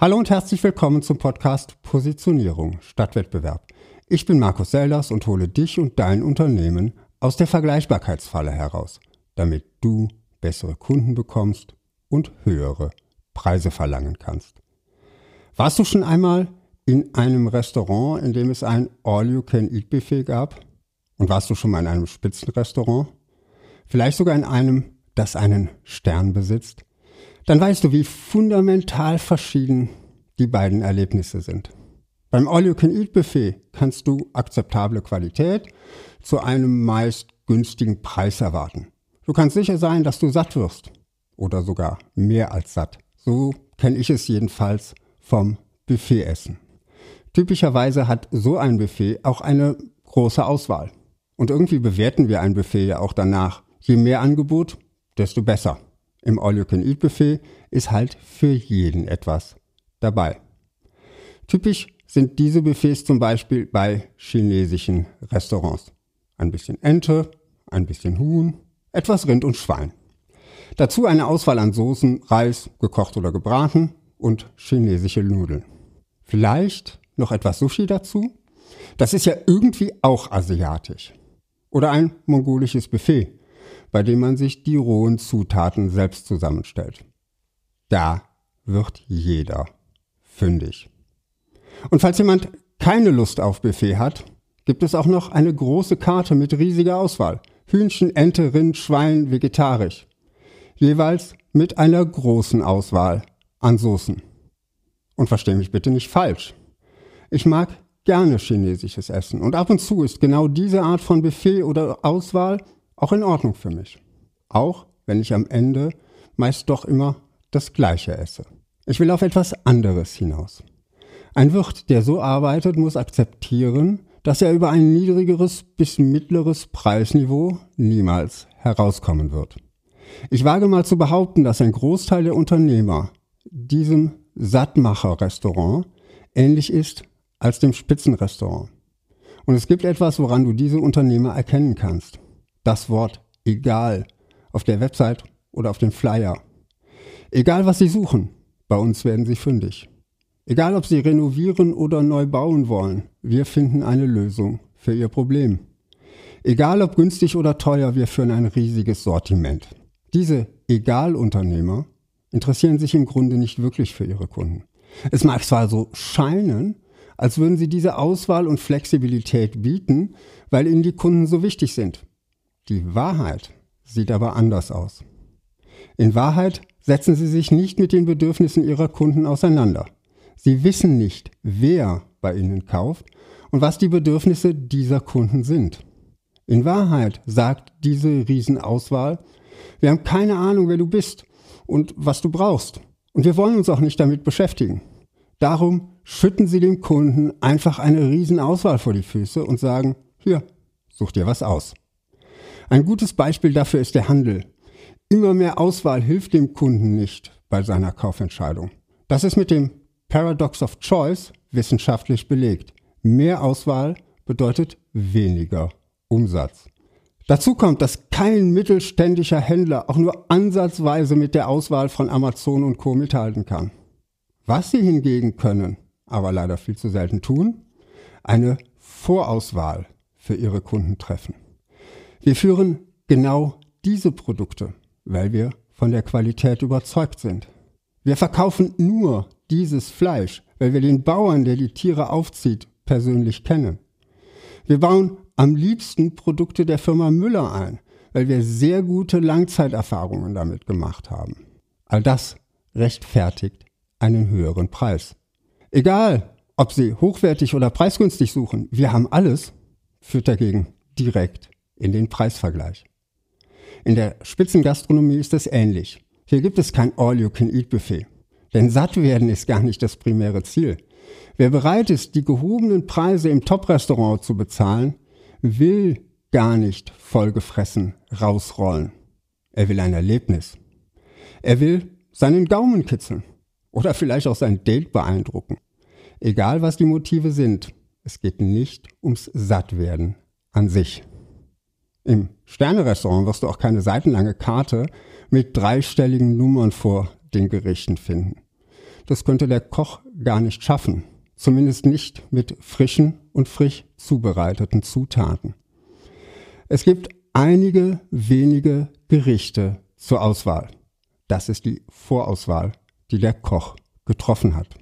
Hallo und herzlich willkommen zum Podcast Positionierung statt Wettbewerb. Ich bin Markus Selders und hole dich und dein Unternehmen aus der Vergleichbarkeitsfalle heraus, damit du bessere Kunden bekommst und höhere Preise verlangen kannst. Warst du schon einmal in einem Restaurant, in dem es ein All-You-Can-Eat-Buffet gab? Und warst du schon mal in einem Spitzenrestaurant? Vielleicht sogar in einem, das einen Stern besitzt? Dann weißt du, wie fundamental verschieden die beiden Erlebnisse sind. Beim All-You-Can-Eat-Buffet kannst du akzeptable Qualität zu einem meist günstigen Preis erwarten. Du kannst sicher sein, dass du satt wirst oder sogar mehr als satt. So kenne ich es jedenfalls vom Buffetessen. Typischerweise hat so ein Buffet auch eine große Auswahl. Und irgendwie bewerten wir ein Buffet ja auch danach. Je mehr Angebot, desto besser im All-You-Can-Eat-Buffet ist halt für jeden etwas dabei. Typisch sind diese Buffets zum Beispiel bei chinesischen Restaurants. Ein bisschen Ente, ein bisschen Huhn, etwas Rind und Schwein. Dazu eine Auswahl an Soßen, Reis, gekocht oder gebraten und chinesische Nudeln. Vielleicht noch etwas Sushi dazu? Das ist ja irgendwie auch asiatisch. Oder ein mongolisches Buffet bei dem man sich die rohen Zutaten selbst zusammenstellt. Da wird jeder fündig. Und falls jemand keine Lust auf Buffet hat, gibt es auch noch eine große Karte mit riesiger Auswahl. Hühnchen, Ente, Rind, Schwein, vegetarisch. Jeweils mit einer großen Auswahl an Soßen. Und verstehe mich bitte nicht falsch. Ich mag gerne chinesisches Essen und ab und zu ist genau diese Art von Buffet oder Auswahl auch in Ordnung für mich. Auch wenn ich am Ende meist doch immer das Gleiche esse. Ich will auf etwas anderes hinaus. Ein Wirt, der so arbeitet, muss akzeptieren, dass er über ein niedrigeres bis mittleres Preisniveau niemals herauskommen wird. Ich wage mal zu behaupten, dass ein Großteil der Unternehmer diesem Sattmacher-Restaurant ähnlich ist als dem Spitzenrestaurant. Und es gibt etwas, woran du diese Unternehmer erkennen kannst das Wort egal auf der Website oder auf dem Flyer. Egal was Sie suchen, bei uns werden Sie fündig. Egal ob Sie renovieren oder neu bauen wollen, wir finden eine Lösung für Ihr Problem. Egal ob günstig oder teuer, wir führen ein riesiges Sortiment. Diese Egalunternehmer interessieren sich im Grunde nicht wirklich für ihre Kunden. Es mag zwar so scheinen, als würden sie diese Auswahl und Flexibilität bieten, weil ihnen die Kunden so wichtig sind. Die Wahrheit sieht aber anders aus. In Wahrheit setzen sie sich nicht mit den Bedürfnissen ihrer Kunden auseinander. Sie wissen nicht, wer bei ihnen kauft und was die Bedürfnisse dieser Kunden sind. In Wahrheit sagt diese Riesenauswahl, wir haben keine Ahnung, wer du bist und was du brauchst. Und wir wollen uns auch nicht damit beschäftigen. Darum schütten sie dem Kunden einfach eine Riesenauswahl vor die Füße und sagen, hier, such dir was aus. Ein gutes Beispiel dafür ist der Handel. Immer mehr Auswahl hilft dem Kunden nicht bei seiner Kaufentscheidung. Das ist mit dem Paradox of Choice wissenschaftlich belegt. Mehr Auswahl bedeutet weniger Umsatz. Dazu kommt, dass kein mittelständischer Händler auch nur ansatzweise mit der Auswahl von Amazon und Co. mithalten kann. Was sie hingegen können, aber leider viel zu selten tun, eine Vorauswahl für ihre Kunden treffen. Wir führen genau diese Produkte, weil wir von der Qualität überzeugt sind. Wir verkaufen nur dieses Fleisch, weil wir den Bauern, der die Tiere aufzieht, persönlich kennen. Wir bauen am liebsten Produkte der Firma Müller ein, weil wir sehr gute Langzeiterfahrungen damit gemacht haben. All das rechtfertigt einen höheren Preis. Egal, ob Sie hochwertig oder preisgünstig suchen, wir haben alles, führt dagegen direkt in den Preisvergleich. In der Spitzengastronomie ist es ähnlich. Hier gibt es kein All-You-Can-Eat-Buffet. Denn satt werden ist gar nicht das primäre Ziel. Wer bereit ist, die gehobenen Preise im Top-Restaurant zu bezahlen, will gar nicht vollgefressen rausrollen. Er will ein Erlebnis. Er will seinen Gaumen kitzeln oder vielleicht auch sein Date beeindrucken. Egal was die Motive sind, es geht nicht ums Sattwerden an sich. Im Sternerestaurant wirst du auch keine seitenlange Karte mit dreistelligen Nummern vor den Gerichten finden. das könnte der Koch gar nicht schaffen, zumindest nicht mit frischen und frisch zubereiteten Zutaten. Es gibt einige wenige Gerichte zur Auswahl. Das ist die Vorauswahl, die der Koch getroffen hat.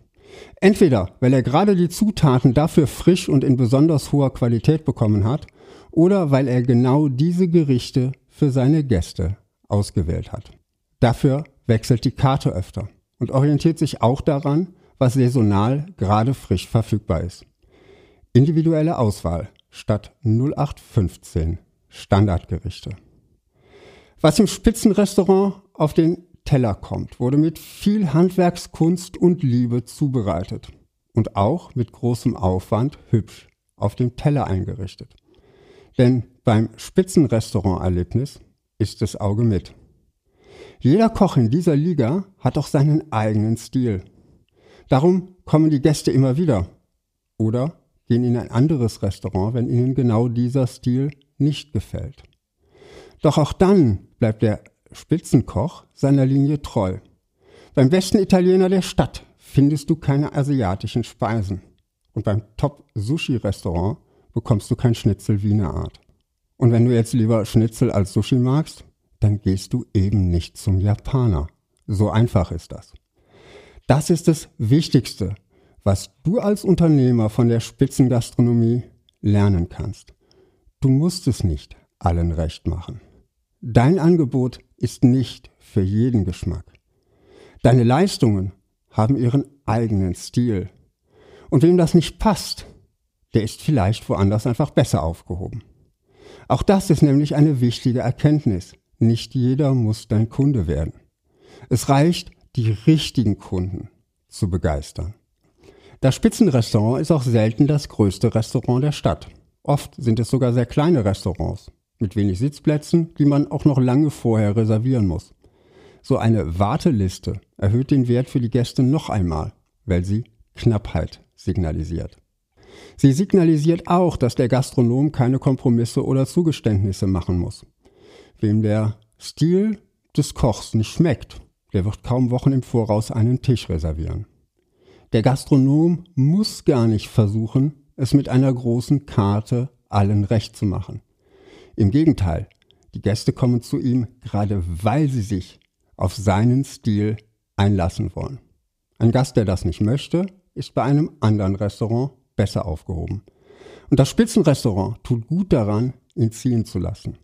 Entweder, weil er gerade die Zutaten dafür frisch und in besonders hoher Qualität bekommen hat, oder weil er genau diese Gerichte für seine Gäste ausgewählt hat. Dafür wechselt die Karte öfter und orientiert sich auch daran, was saisonal gerade frisch verfügbar ist. Individuelle Auswahl statt 0815 Standardgerichte. Was im Spitzenrestaurant auf den Teller kommt, wurde mit viel Handwerkskunst und Liebe zubereitet und auch mit großem Aufwand hübsch auf dem Teller eingerichtet. Denn beim Spitzenrestauranterlebnis ist das Auge mit. Jeder Koch in dieser Liga hat auch seinen eigenen Stil. Darum kommen die Gäste immer wieder oder gehen in ein anderes Restaurant, wenn ihnen genau dieser Stil nicht gefällt. Doch auch dann bleibt der Spitzenkoch seiner Linie treu. Beim besten Italiener der Stadt findest du keine asiatischen Speisen. Und beim Top-Sushi-Restaurant bekommst du kein Schnitzel Wiener Art. Und wenn du jetzt lieber Schnitzel als Sushi magst, dann gehst du eben nicht zum Japaner. So einfach ist das. Das ist das Wichtigste, was du als Unternehmer von der Spitzengastronomie lernen kannst. Du musst es nicht allen recht machen. Dein Angebot ist nicht für jeden Geschmack. Deine Leistungen haben ihren eigenen Stil. Und wem das nicht passt, der ist vielleicht woanders einfach besser aufgehoben. Auch das ist nämlich eine wichtige Erkenntnis. Nicht jeder muss dein Kunde werden. Es reicht, die richtigen Kunden zu begeistern. Das Spitzenrestaurant ist auch selten das größte Restaurant der Stadt. Oft sind es sogar sehr kleine Restaurants mit wenig Sitzplätzen, die man auch noch lange vorher reservieren muss. So eine Warteliste erhöht den Wert für die Gäste noch einmal, weil sie Knappheit signalisiert. Sie signalisiert auch, dass der Gastronom keine Kompromisse oder Zugeständnisse machen muss. Wem der Stil des Kochs nicht schmeckt, der wird kaum Wochen im Voraus einen Tisch reservieren. Der Gastronom muss gar nicht versuchen, es mit einer großen Karte allen recht zu machen. Im Gegenteil, die Gäste kommen zu ihm, gerade weil sie sich auf seinen Stil einlassen wollen. Ein Gast, der das nicht möchte, ist bei einem anderen Restaurant besser aufgehoben. Und das Spitzenrestaurant tut gut daran, ihn ziehen zu lassen,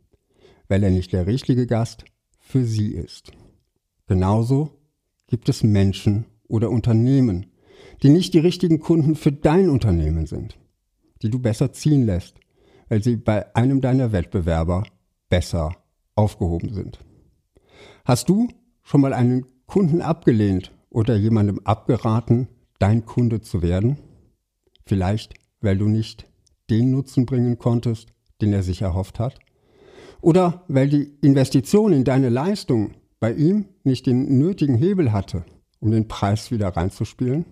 weil er nicht der richtige Gast für sie ist. Genauso gibt es Menschen oder Unternehmen, die nicht die richtigen Kunden für dein Unternehmen sind, die du besser ziehen lässt, weil sie bei einem deiner Wettbewerber besser aufgehoben sind. Hast du schon mal einen Kunden abgelehnt oder jemandem abgeraten, dein Kunde zu werden? Vielleicht, weil du nicht den Nutzen bringen konntest, den er sich erhofft hat? Oder weil die Investition in deine Leistung bei ihm nicht den nötigen Hebel hatte, um den Preis wieder reinzuspielen?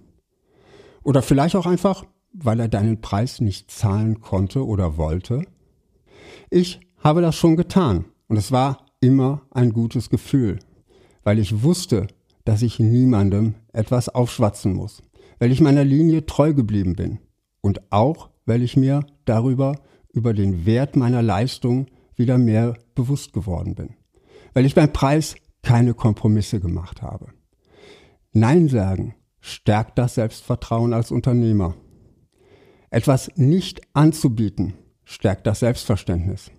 Oder vielleicht auch einfach, weil er deinen Preis nicht zahlen konnte oder wollte? Ich habe das schon getan und es war immer ein gutes Gefühl, weil ich wusste, dass ich niemandem etwas aufschwatzen muss, weil ich meiner Linie treu geblieben bin und auch, weil ich mir darüber über den Wert meiner Leistung wieder mehr bewusst geworden bin, weil ich beim Preis keine Kompromisse gemacht habe. Nein sagen stärkt das Selbstvertrauen als Unternehmer. Etwas nicht anzubieten stärkt das Selbstverständnis.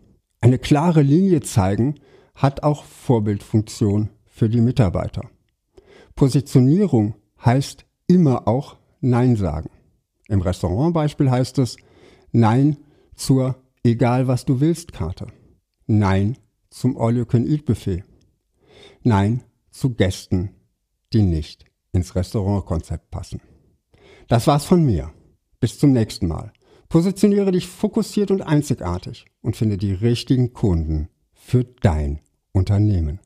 Eine klare Linie zeigen hat auch Vorbildfunktion für die Mitarbeiter. Positionierung heißt immer auch Nein sagen. Im Restaurantbeispiel heißt es Nein zur Egal was du willst Karte. Nein zum All You Can Eat Buffet. Nein zu Gästen, die nicht ins Restaurantkonzept passen. Das war's von mir. Bis zum nächsten Mal. Positioniere dich fokussiert und einzigartig und finde die richtigen Kunden für dein Unternehmen.